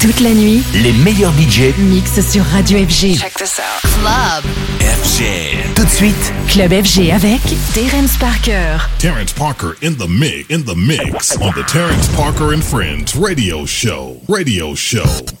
Toute la nuit, les meilleurs budgets mixent sur Radio FG. Check this out. Club FG. Tout de suite, Club FG avec Terrence Parker. Terrence Parker in the mix, in the mix on the Terrence Parker and Friends radio show. Radio show.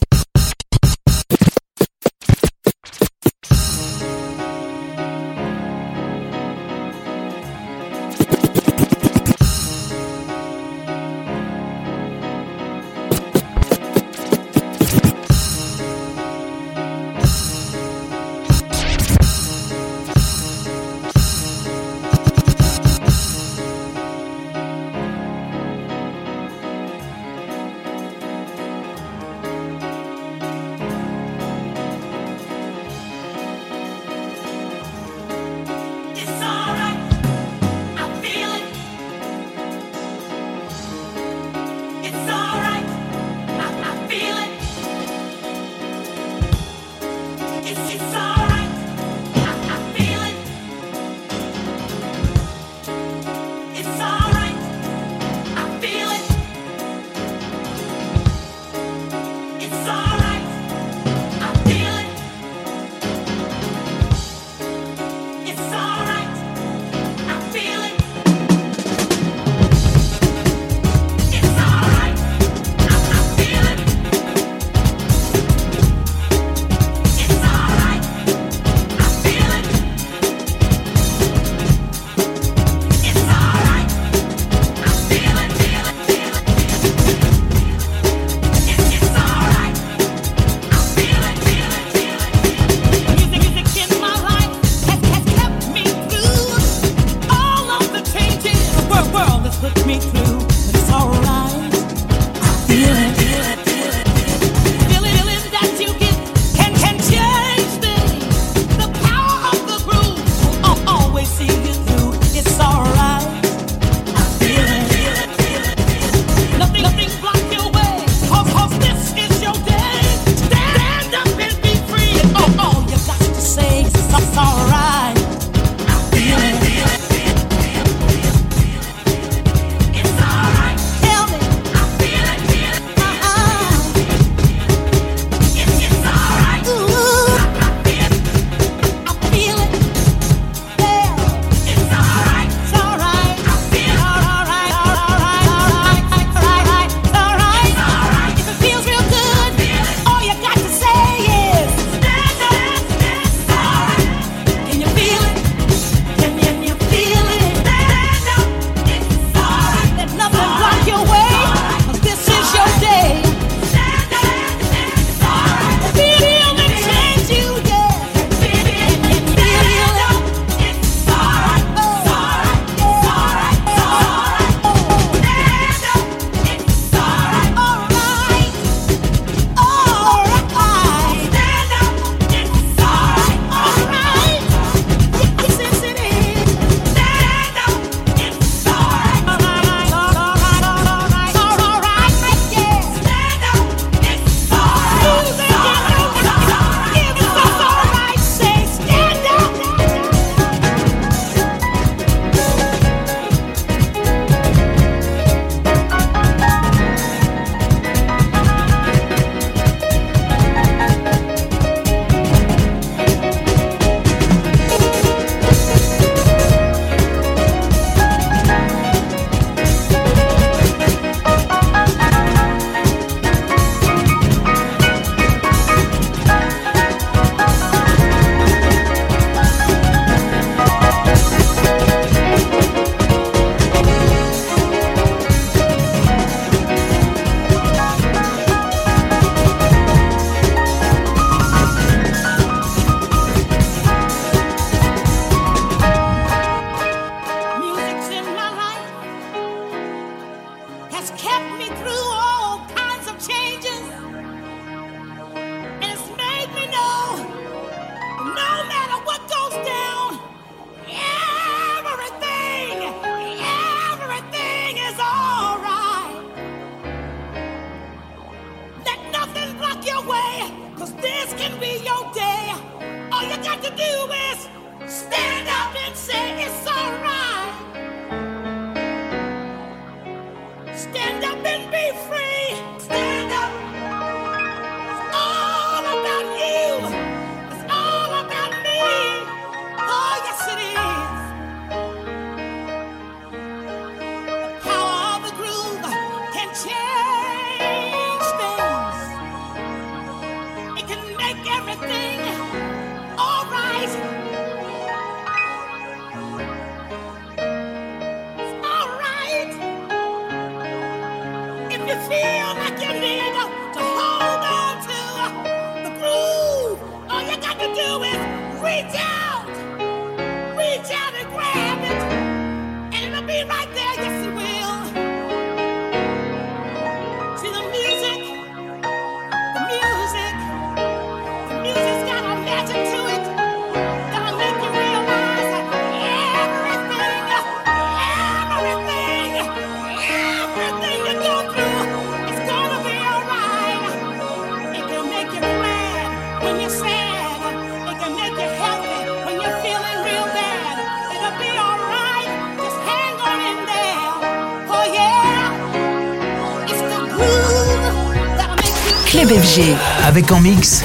FG. Avec en mix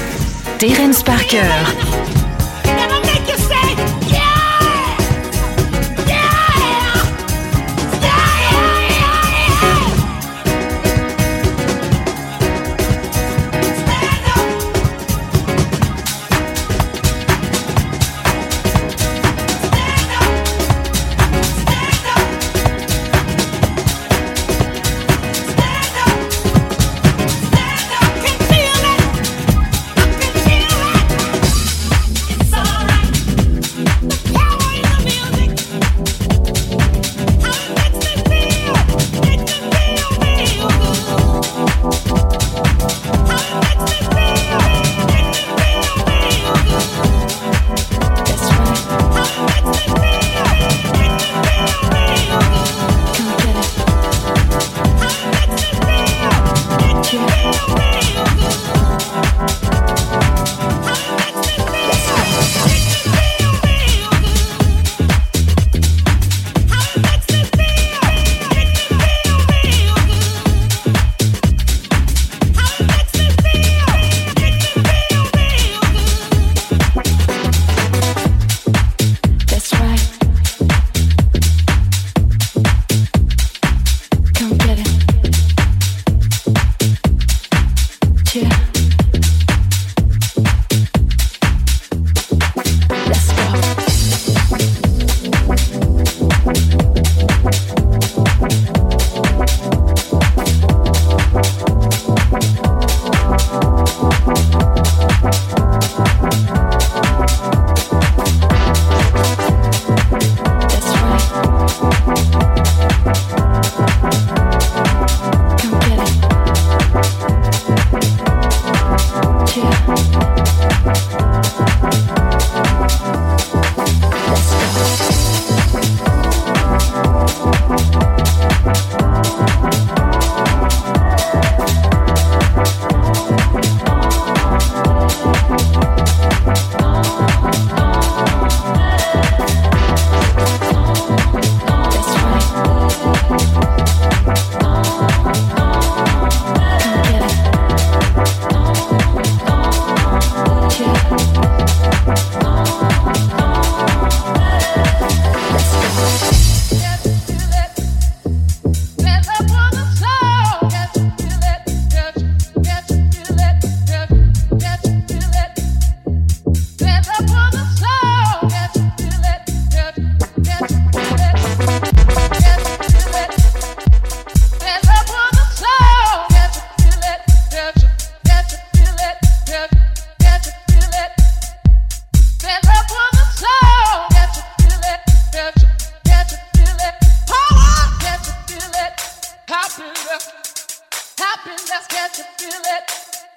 Terence Parker.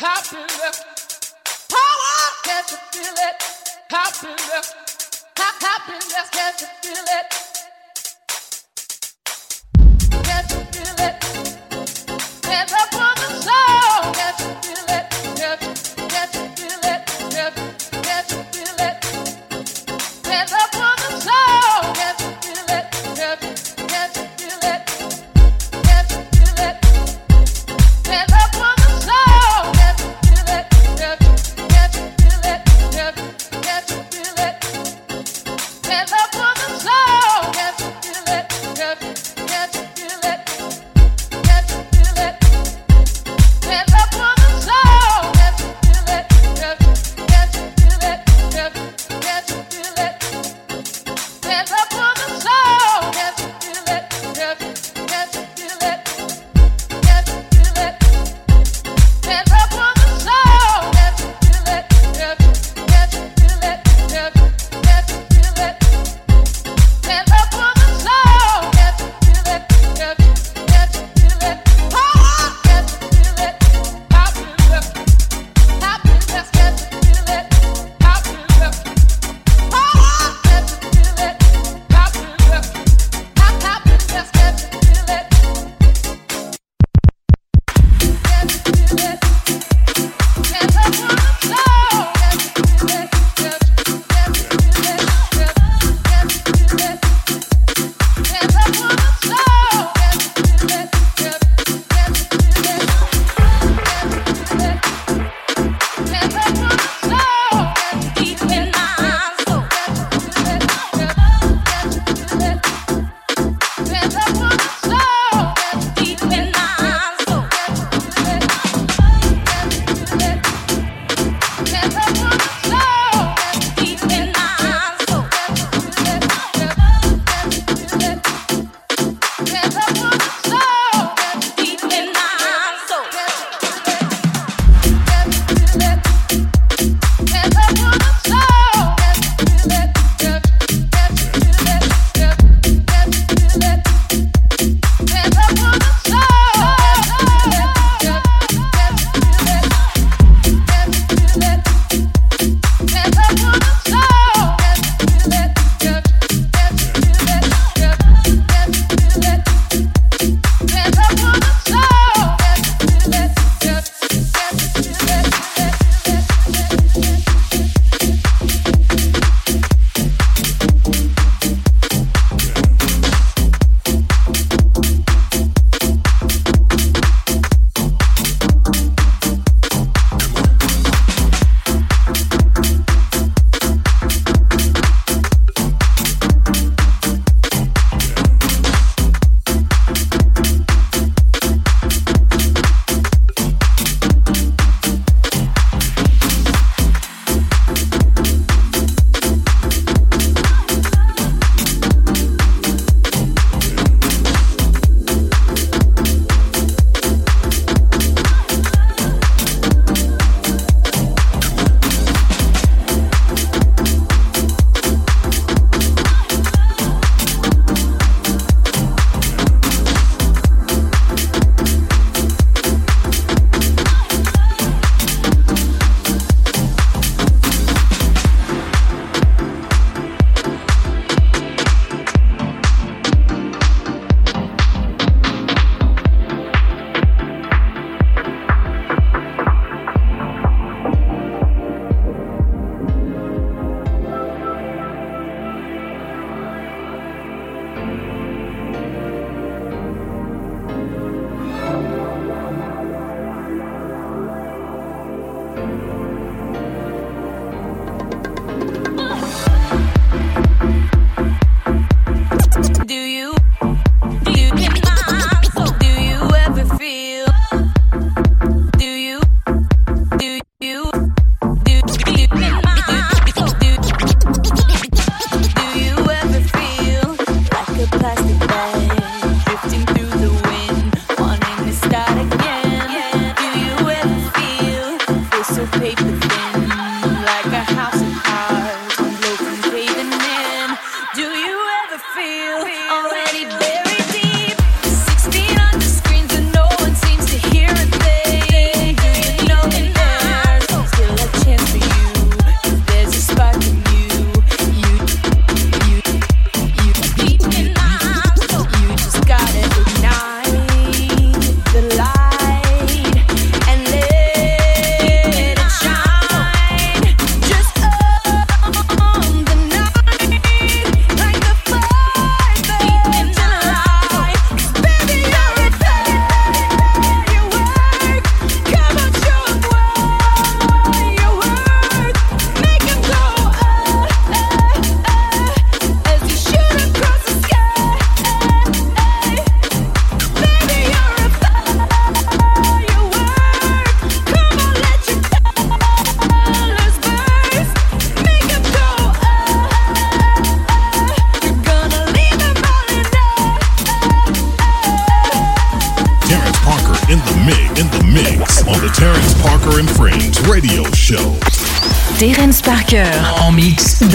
Stand up for feel soul.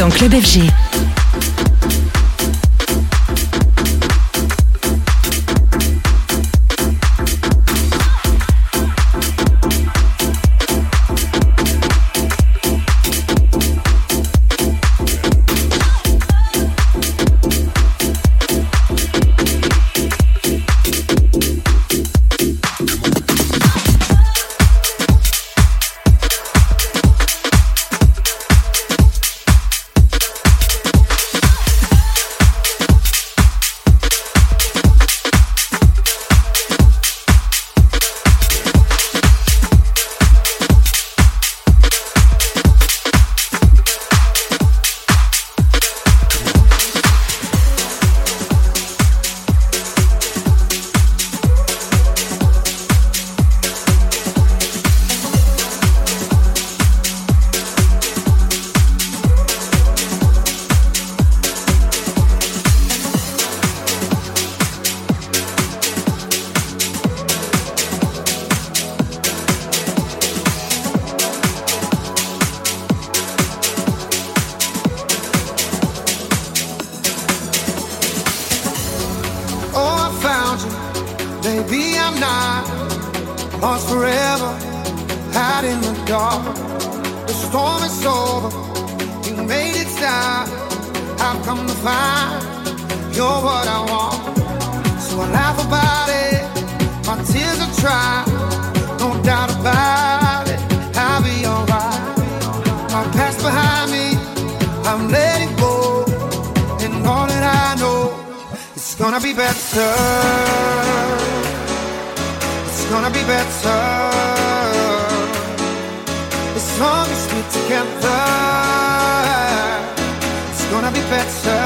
Dans Club FG. lost forever, hide in the dark. The storm is over, you made it stop. I've come to find you're what I want. So I laugh about it, my tears are dry. No doubt about it, I'll be alright. My past behind me, I'm letting go. And all that I know, it's gonna be better gonna be better. As long as we're together It's gonna be better.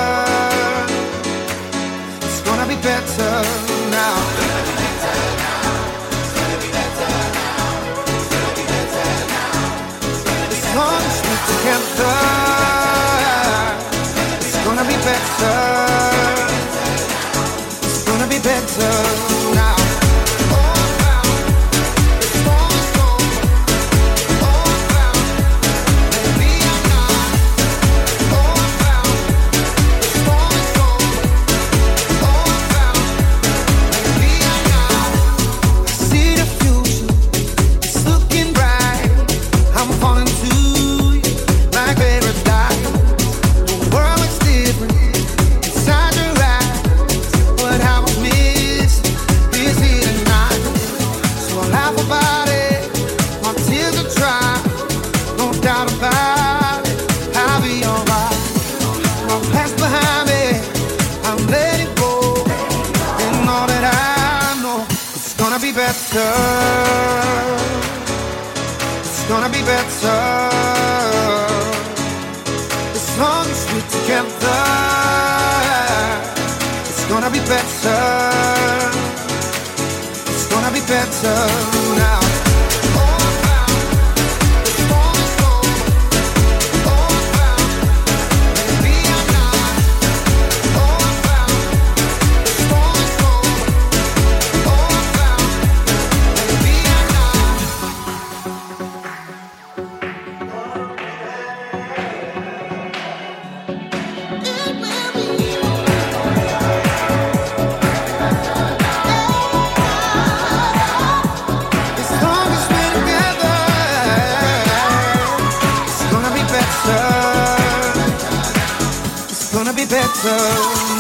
It's gonna be better now. As long as we're together It's gonna be better. It's gonna be better now. It's gonna be better as long as we're together. It's gonna be better. It's gonna be better now. Be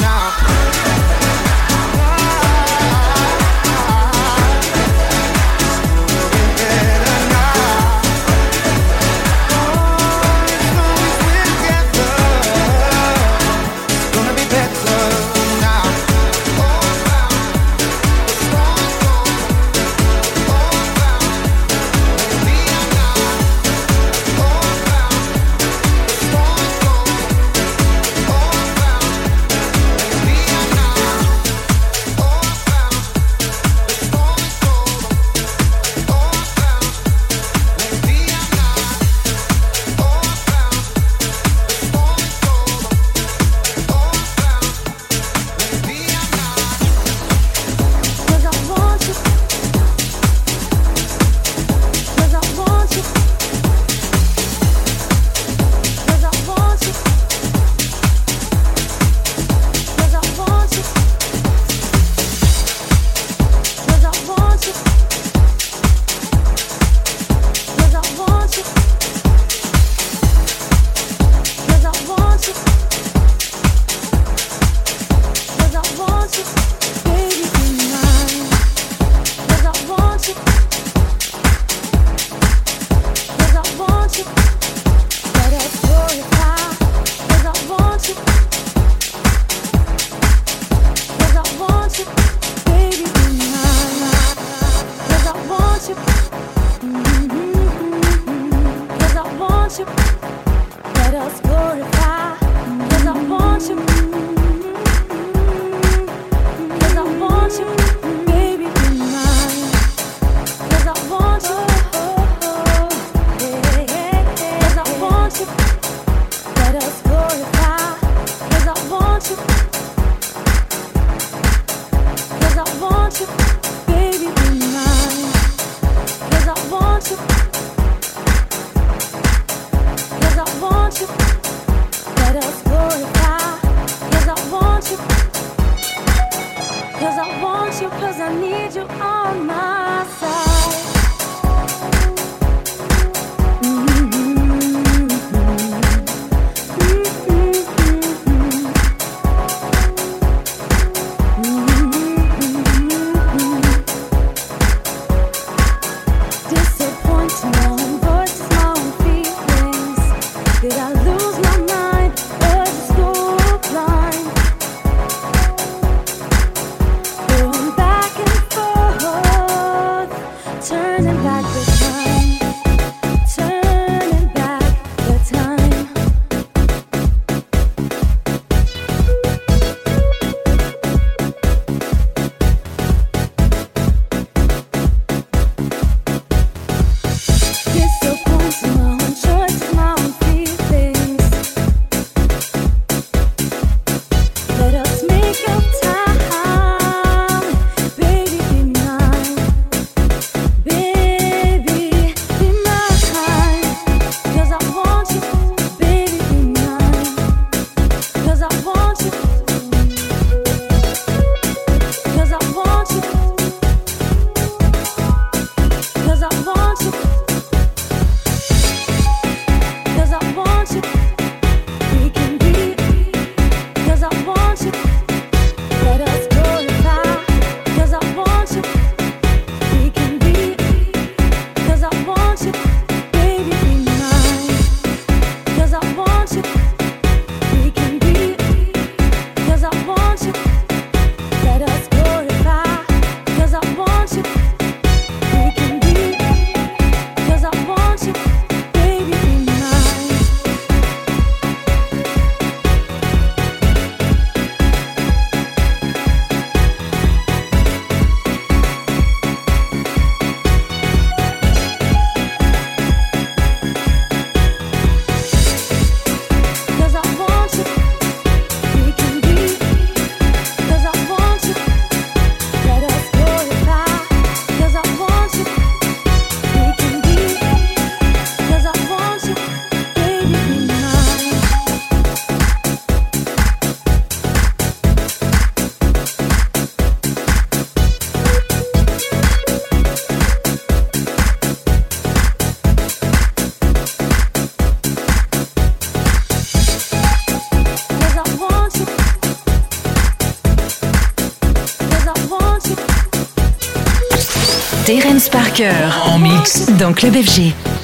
Parker en mix dans Club FG.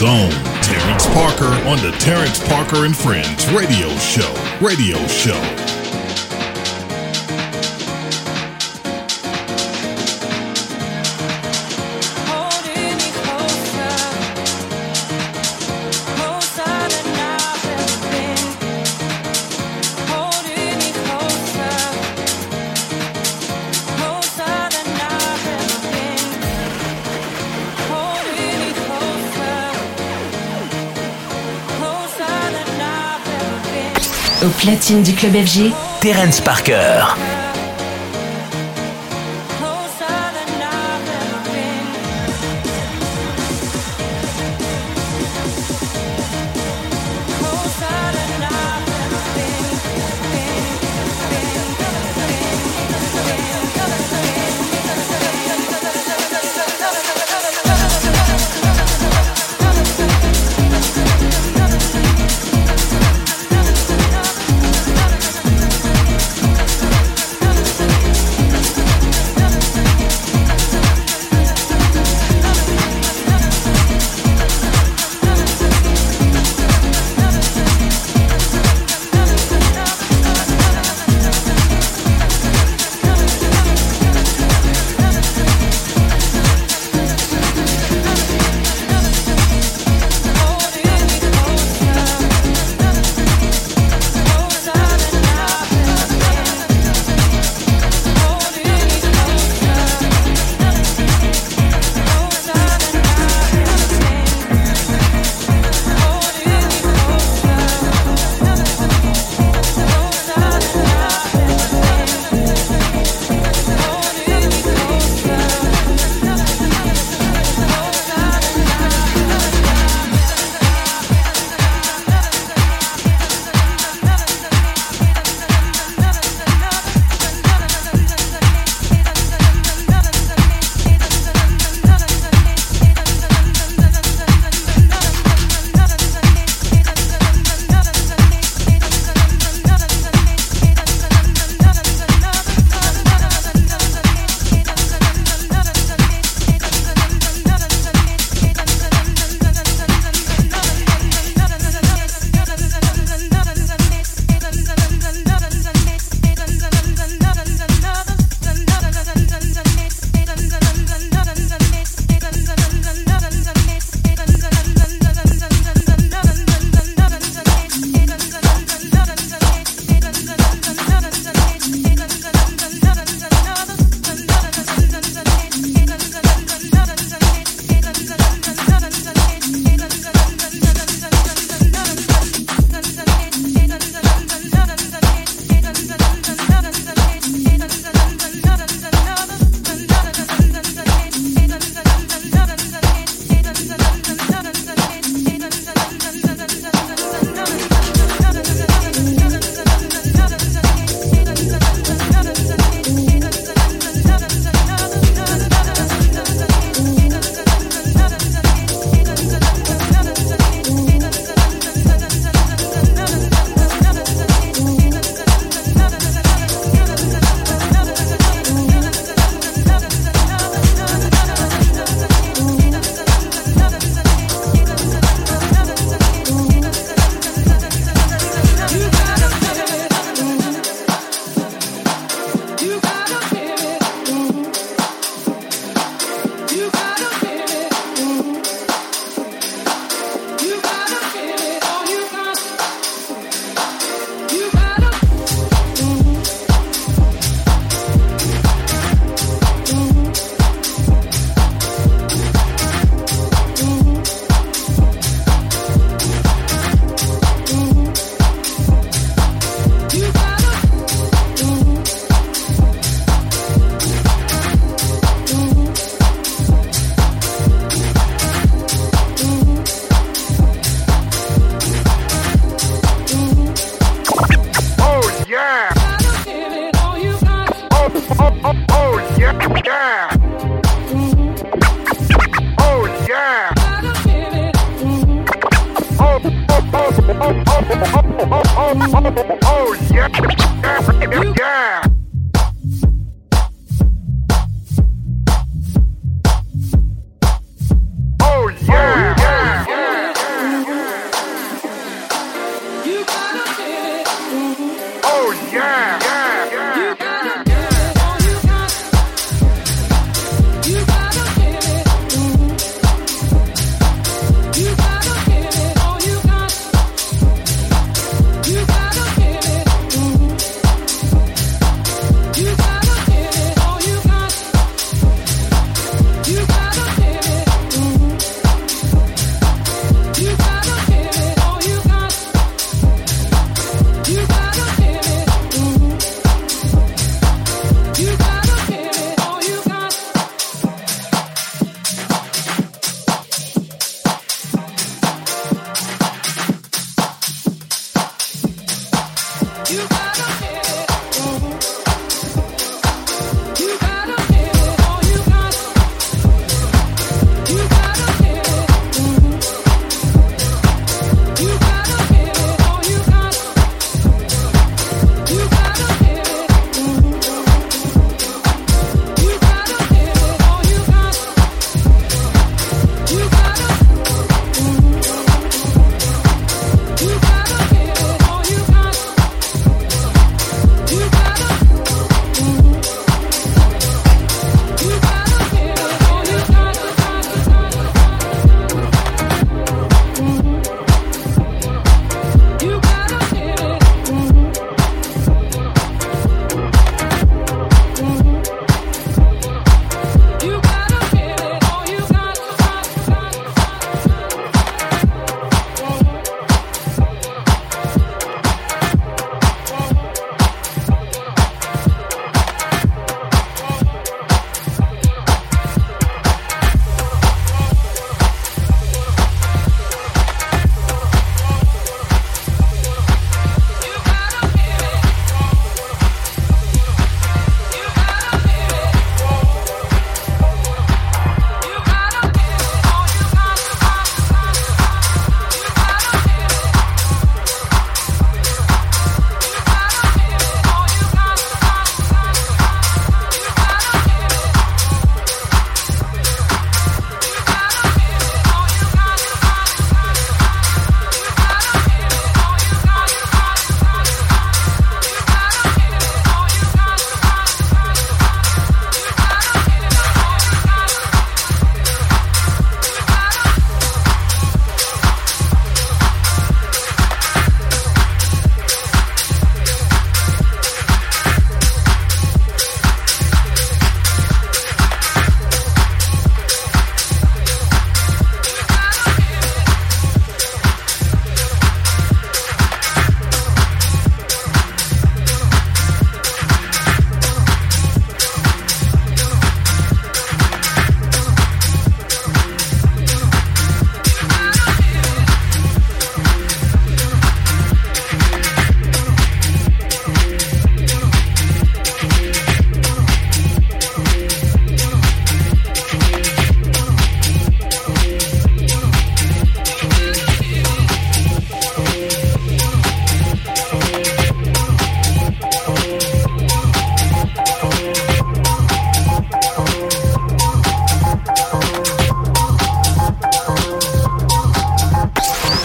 Zone own. Terrence Parker on the Terrence Parker and Friends Radio Show. Radio Show. platine du club FG, Terence Parker.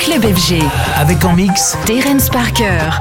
Club FG. Avec en mix Terence Parker.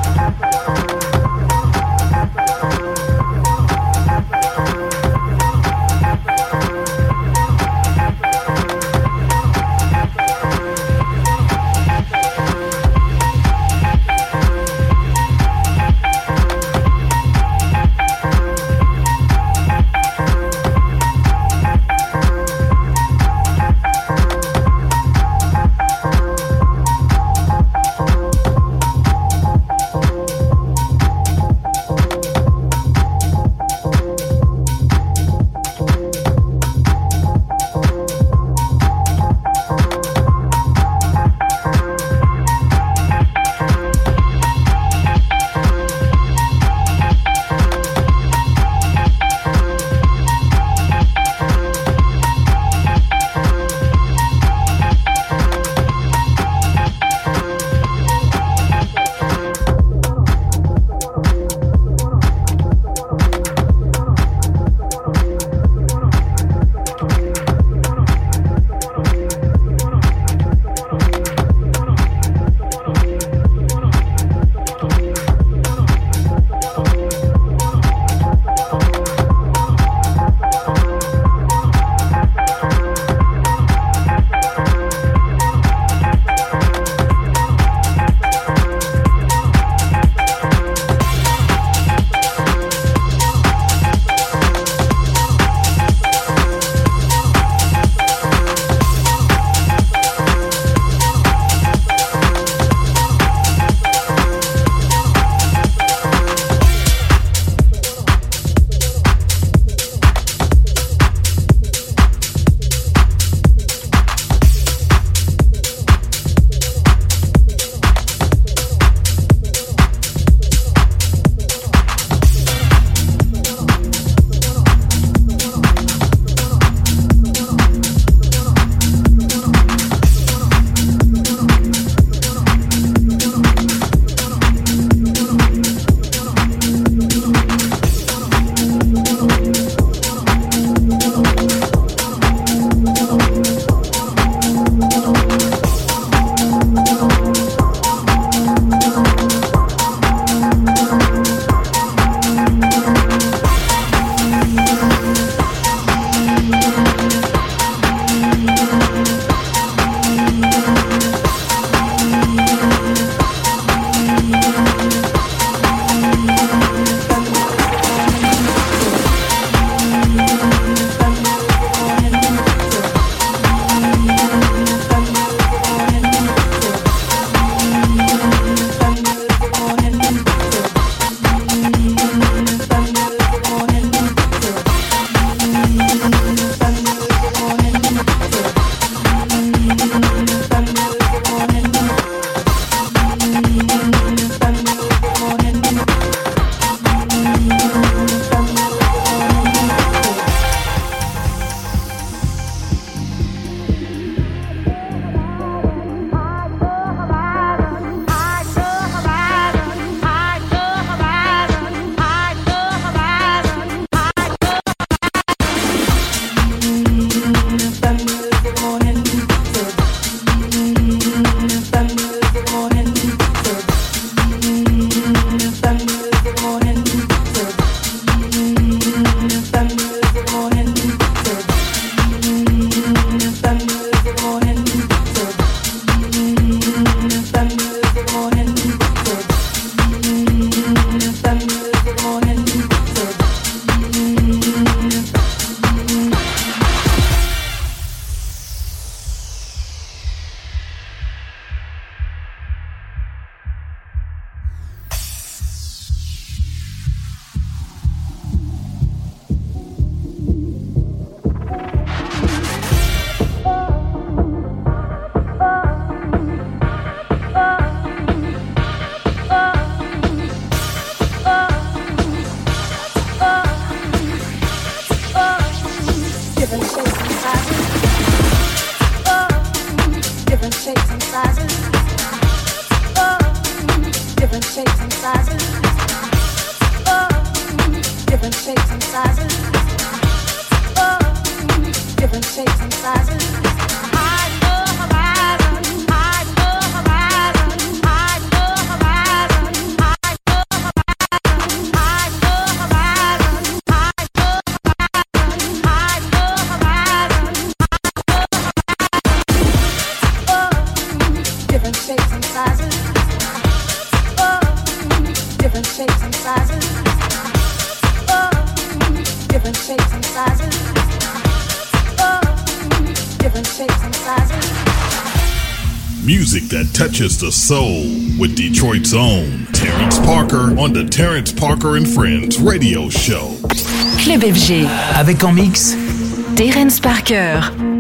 Soul with Detroit's own Terrence Parker on the Terrence Parker and Friends radio show. Club FG. Avec en mix Terrence Parker.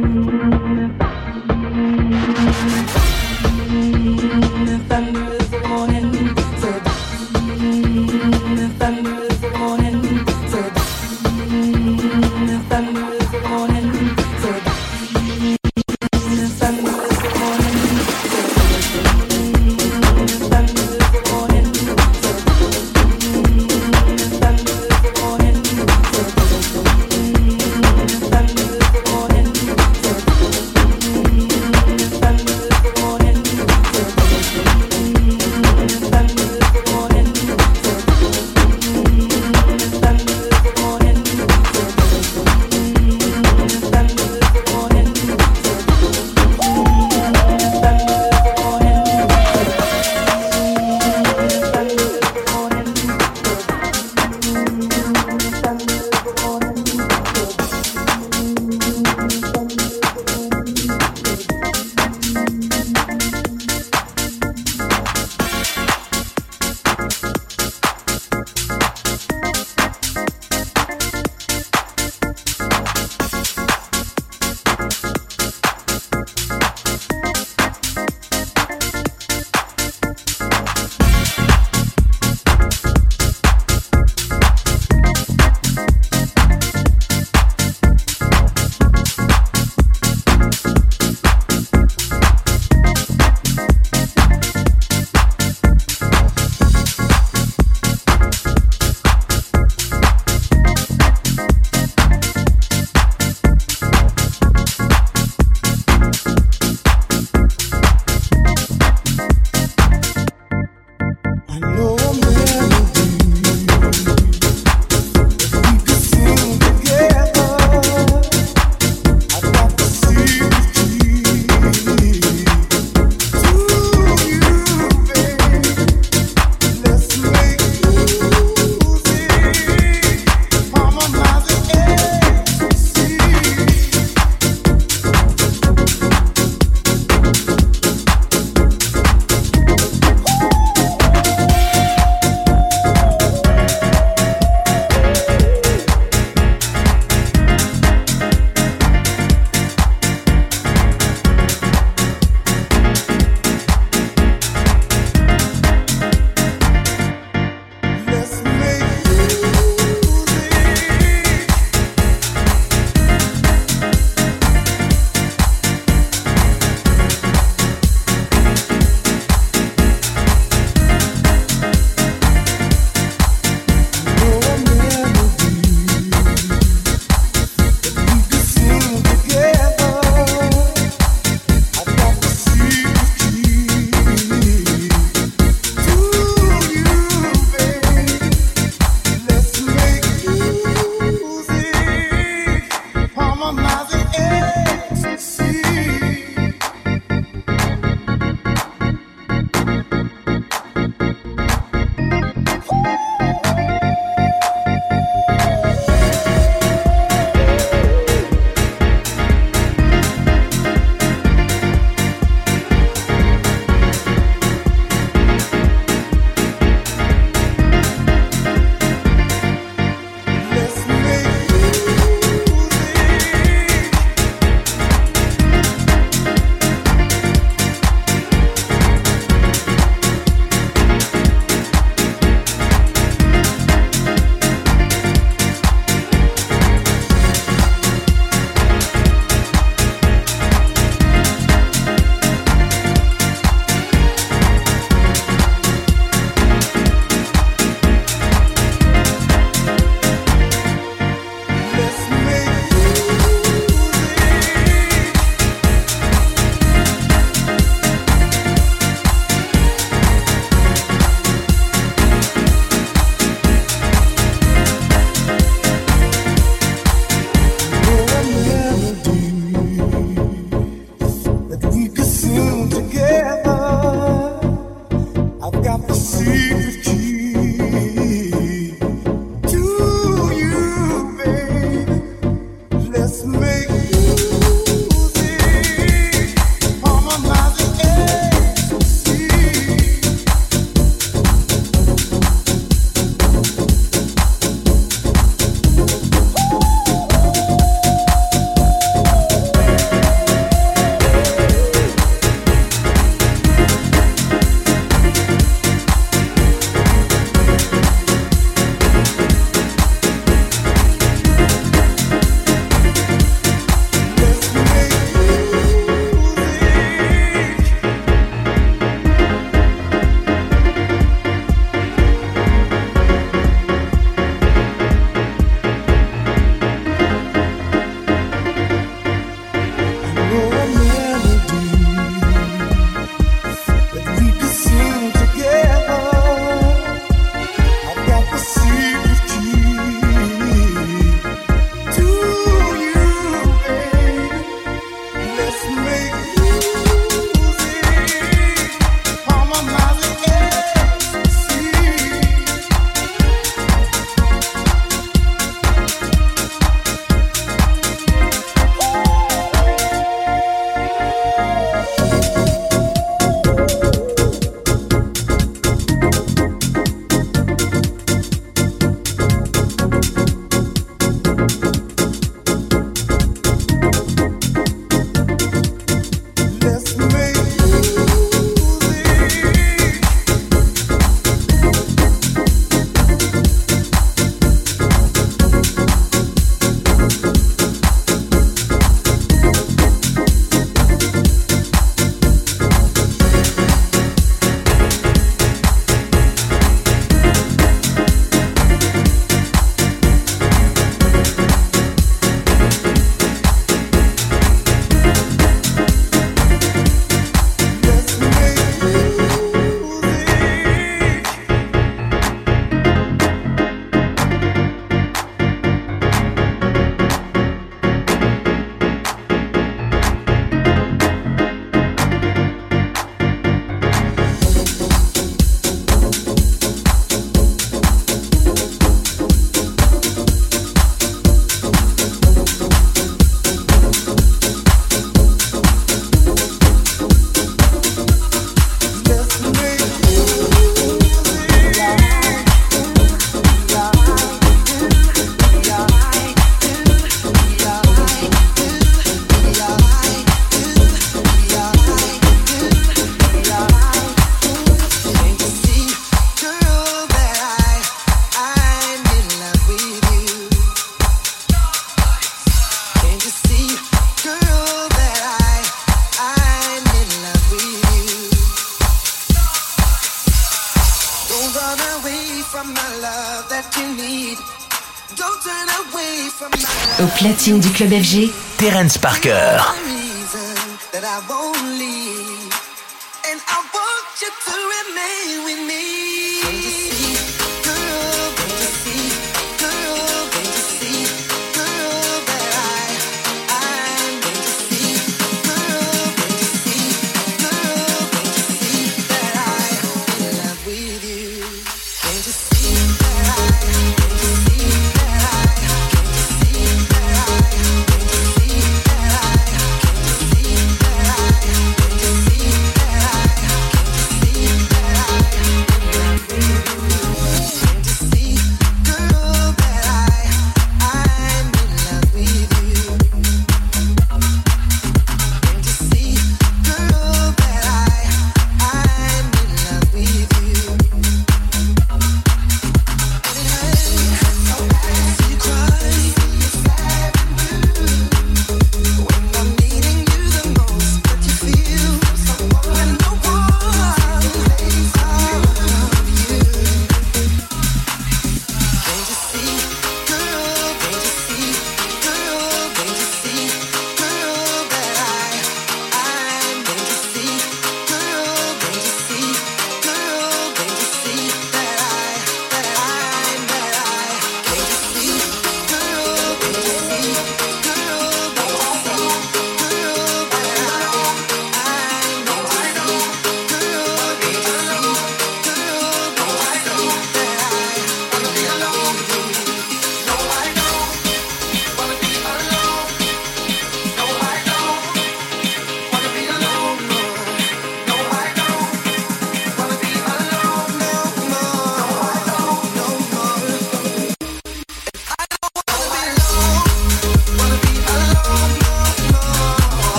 Platine du club FG, Terence Parker.